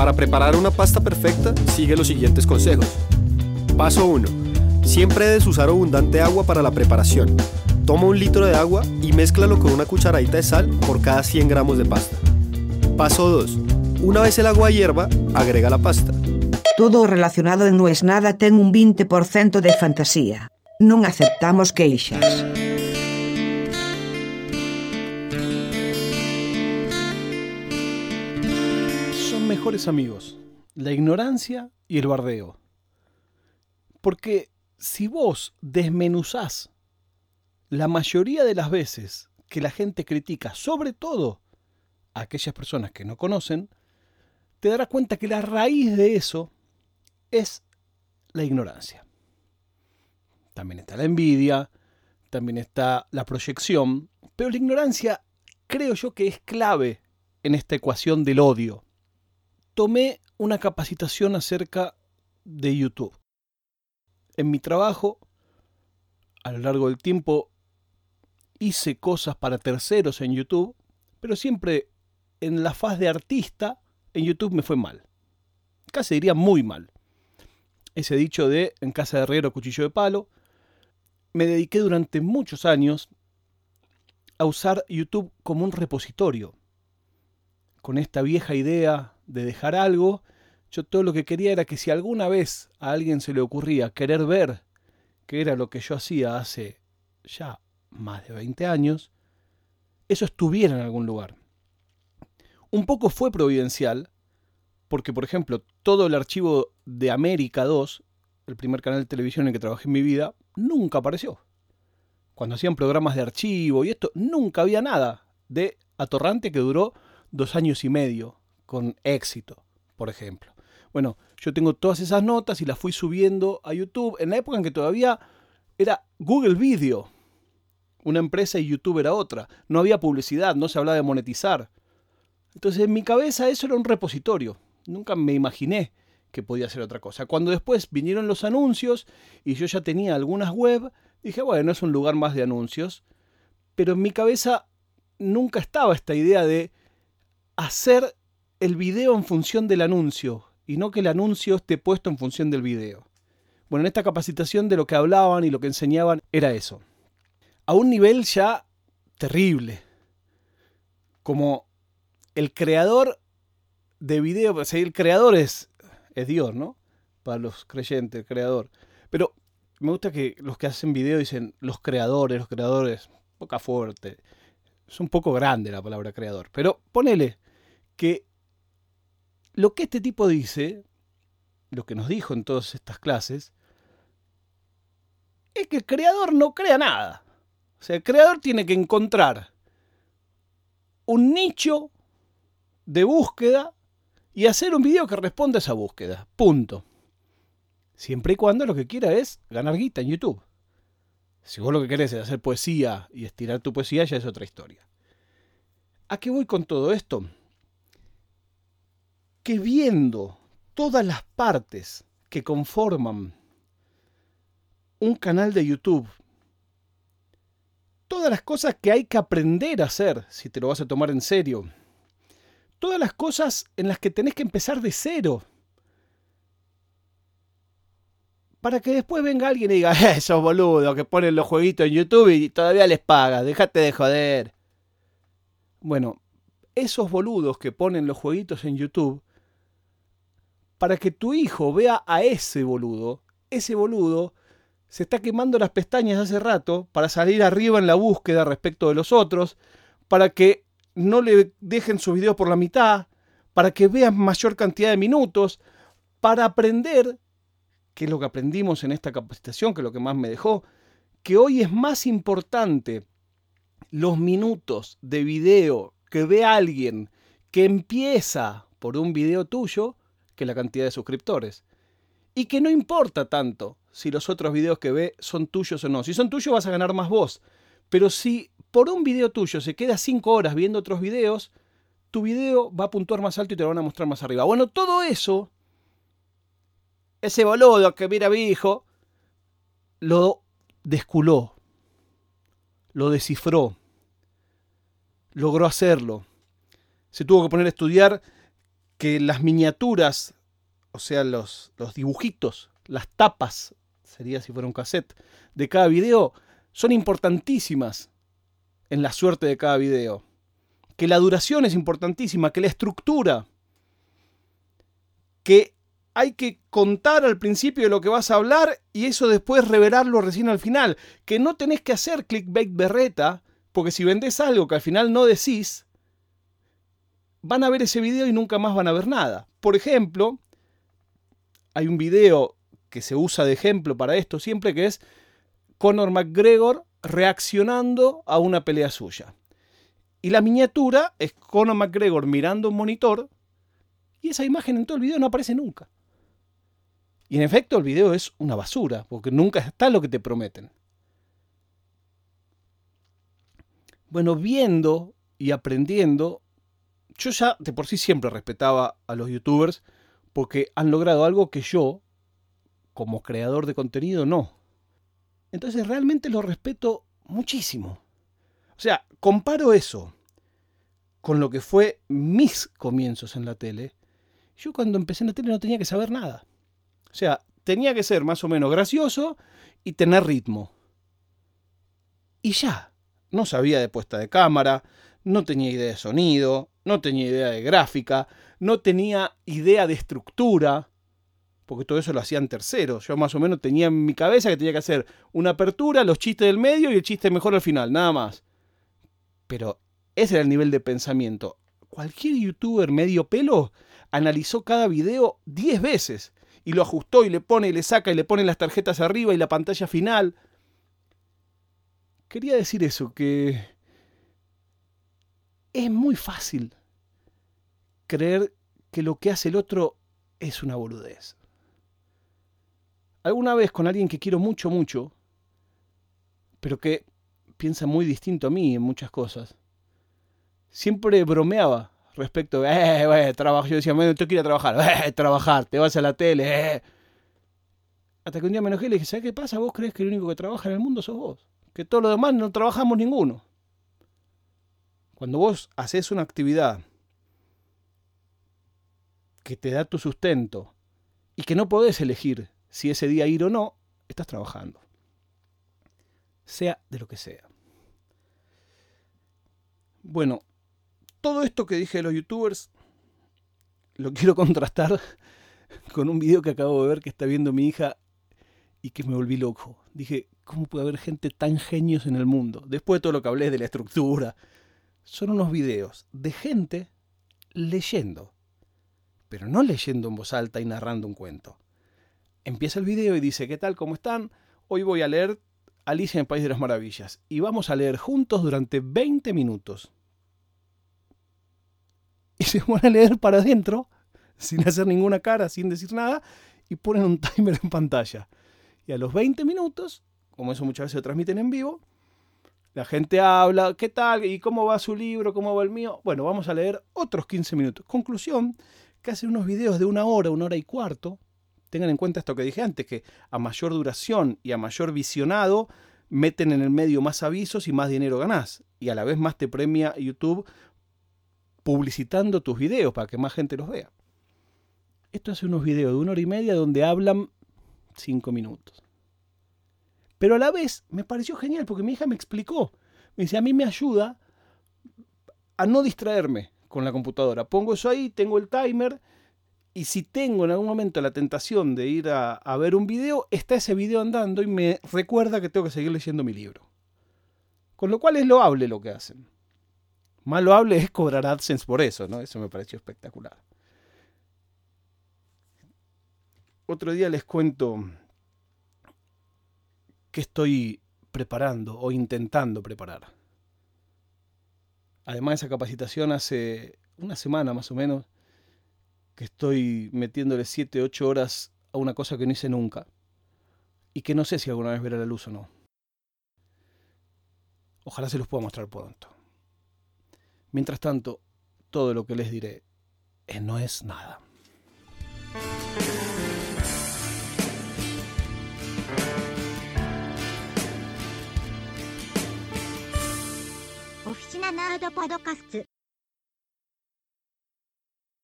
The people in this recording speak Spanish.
Para preparar una pasta perfecta, sigue los siguientes consejos. Paso 1. Siempre debes usar abundante agua para la preparación. Toma un litro de agua y mézclalo con una cucharadita de sal por cada 100 gramos de pasta. Paso 2. Una vez el agua hierva, agrega la pasta. Todo relacionado No es nada ten un 20% de fantasía. Non aceptamos queixas. Mejores amigos, la ignorancia y el bardeo. Porque si vos desmenuzás la mayoría de las veces que la gente critica, sobre todo a aquellas personas que no conocen, te darás cuenta que la raíz de eso es la ignorancia. También está la envidia, también está la proyección, pero la ignorancia creo yo que es clave en esta ecuación del odio. Tomé una capacitación acerca de YouTube. En mi trabajo, a lo largo del tiempo, hice cosas para terceros en YouTube, pero siempre en la faz de artista, en YouTube me fue mal. Casi diría muy mal. Ese dicho de en casa de herrero cuchillo de palo. Me dediqué durante muchos años a usar YouTube como un repositorio. Con esta vieja idea de dejar algo, yo todo lo que quería era que si alguna vez a alguien se le ocurría querer ver qué era lo que yo hacía hace ya más de 20 años, eso estuviera en algún lugar. Un poco fue providencial, porque por ejemplo, todo el archivo de América 2, el primer canal de televisión en que trabajé en mi vida, nunca apareció. Cuando hacían programas de archivo y esto, nunca había nada de Atorrante que duró dos años y medio, con éxito, por ejemplo. Bueno, yo tengo todas esas notas y las fui subiendo a YouTube en la época en que todavía era Google Video, una empresa y YouTube era otra. No había publicidad, no se hablaba de monetizar. Entonces en mi cabeza eso era un repositorio. Nunca me imaginé que podía ser otra cosa. Cuando después vinieron los anuncios y yo ya tenía algunas web, dije, bueno, es un lugar más de anuncios. Pero en mi cabeza nunca estaba esta idea de hacer el video en función del anuncio y no que el anuncio esté puesto en función del video. Bueno, en esta capacitación de lo que hablaban y lo que enseñaban era eso. A un nivel ya terrible. Como el creador de video, o el creador es, es Dios, ¿no? Para los creyentes, el creador. Pero me gusta que los que hacen video dicen los creadores, los creadores, poca fuerte. Es un poco grande la palabra creador. Pero ponele que lo que este tipo dice, lo que nos dijo en todas estas clases, es que el creador no crea nada. O sea, el creador tiene que encontrar un nicho de búsqueda y hacer un video que responda a esa búsqueda. Punto. Siempre y cuando lo que quiera es ganar guita en YouTube. Si vos lo que querés es hacer poesía y estirar tu poesía, ya es otra historia. ¿A qué voy con todo esto? Que viendo todas las partes que conforman un canal de YouTube, todas las cosas que hay que aprender a hacer si te lo vas a tomar en serio, todas las cosas en las que tenés que empezar de cero. Para que después venga alguien y diga, eh, esos boludos que ponen los jueguitos en YouTube y todavía les pagas, déjate de joder. Bueno, esos boludos que ponen los jueguitos en YouTube, para que tu hijo vea a ese boludo, ese boludo se está quemando las pestañas hace rato para salir arriba en la búsqueda respecto de los otros, para que no le dejen sus videos por la mitad, para que vean mayor cantidad de minutos, para aprender, que es lo que aprendimos en esta capacitación, que es lo que más me dejó, que hoy es más importante los minutos de video que ve alguien que empieza por un video tuyo que la cantidad de suscriptores. Y que no importa tanto si los otros videos que ve son tuyos o no. Si son tuyos vas a ganar más vos. Pero si por un video tuyo se queda 5 horas viendo otros videos, tu video va a puntuar más alto y te lo van a mostrar más arriba. Bueno, todo eso, ese boludo que mira a mi hijo, lo desculó, lo descifró, logró hacerlo. Se tuvo que poner a estudiar que las miniaturas, o sea, los, los dibujitos, las tapas, sería si fuera un cassette, de cada video, son importantísimas en la suerte de cada video. Que la duración es importantísima, que la estructura, que hay que contar al principio de lo que vas a hablar y eso después revelarlo recién al final. Que no tenés que hacer clickbait berreta, porque si vendés algo que al final no decís, van a ver ese video y nunca más van a ver nada. Por ejemplo, hay un video que se usa de ejemplo para esto siempre que es Conor McGregor reaccionando a una pelea suya. Y la miniatura es Conor McGregor mirando un monitor y esa imagen en todo el video no aparece nunca. Y en efecto el video es una basura, porque nunca está lo que te prometen. Bueno, viendo y aprendiendo, yo ya de por sí siempre respetaba a los youtubers porque han logrado algo que yo, como creador de contenido, no. Entonces realmente lo respeto muchísimo. O sea, comparo eso con lo que fue mis comienzos en la tele. Yo cuando empecé en la tele no tenía que saber nada. O sea, tenía que ser más o menos gracioso y tener ritmo. Y ya, no sabía de puesta de cámara, no tenía idea de sonido, no tenía idea de gráfica, no tenía idea de estructura, porque todo eso lo hacían terceros. Yo más o menos tenía en mi cabeza que tenía que hacer una apertura, los chistes del medio y el chiste mejor al final, nada más. Pero ese era el nivel de pensamiento. Cualquier youtuber medio pelo analizó cada video 10 veces y lo ajustó y le pone y le saca y le pone las tarjetas arriba y la pantalla final. Quería decir eso, que es muy fácil creer que lo que hace el otro es una boludez. Alguna vez con alguien que quiero mucho, mucho, pero que piensa muy distinto a mí en muchas cosas, siempre bromeaba respecto de, eh, trabajo. Yo decía, bueno, tengo que ir a trabajar, eh, trabajar, te vas a la tele, eh. Hasta que un día me enojé y le dije, ¿sabes qué pasa? ¿Vos crees que el único que trabaja en el mundo sos vos? Que todos los demás no trabajamos ninguno. Cuando vos haces una actividad que te da tu sustento y que no podés elegir si ese día ir o no, estás trabajando. Sea de lo que sea. Bueno, todo esto que dije de los youtubers lo quiero contrastar con un video que acabo de ver que está viendo mi hija y que me volví loco. Dije, ¿cómo puede haber gente tan genios en el mundo? Después de todo lo que hablé de la estructura. Son unos videos de gente leyendo. Pero no leyendo en voz alta y narrando un cuento. Empieza el video y dice, ¿qué tal? ¿Cómo están? Hoy voy a leer Alicia en el País de las Maravillas. Y vamos a leer juntos durante 20 minutos y se van a leer para adentro, sin hacer ninguna cara, sin decir nada, y ponen un timer en pantalla. Y a los 20 minutos, como eso muchas veces se transmiten en vivo, la gente habla, ¿qué tal? ¿Y cómo va su libro? ¿Cómo va el mío? Bueno, vamos a leer otros 15 minutos. Conclusión, que hacen unos videos de una hora, una hora y cuarto. Tengan en cuenta esto que dije antes, que a mayor duración y a mayor visionado, meten en el medio más avisos y más dinero ganás. Y a la vez más te premia YouTube publicitando tus videos para que más gente los vea. Esto hace unos videos de una hora y media donde hablan cinco minutos. Pero a la vez me pareció genial porque mi hija me explicó. Me dice, a mí me ayuda a no distraerme con la computadora. Pongo eso ahí, tengo el timer y si tengo en algún momento la tentación de ir a, ver un video, está ese video andando y me recuerda que tengo que seguir leyendo mi libro. Con lo cual es loable lo que hacen. Más loable es cobrar AdSense por eso, ¿no? Eso me pareció espectacular. Otro día les cuento qué estoy preparando o intentando preparar. Además de esa capacitación, hace una semana más o menos que estoy metiéndole 7, 8 horas a una cosa que no hice nunca y que no sé si alguna vez verá la luz o no. Ojalá se los pueda mostrar pronto. Mientras tanto, todo lo que les diré eh, no es nada. なナードパドカス。ツ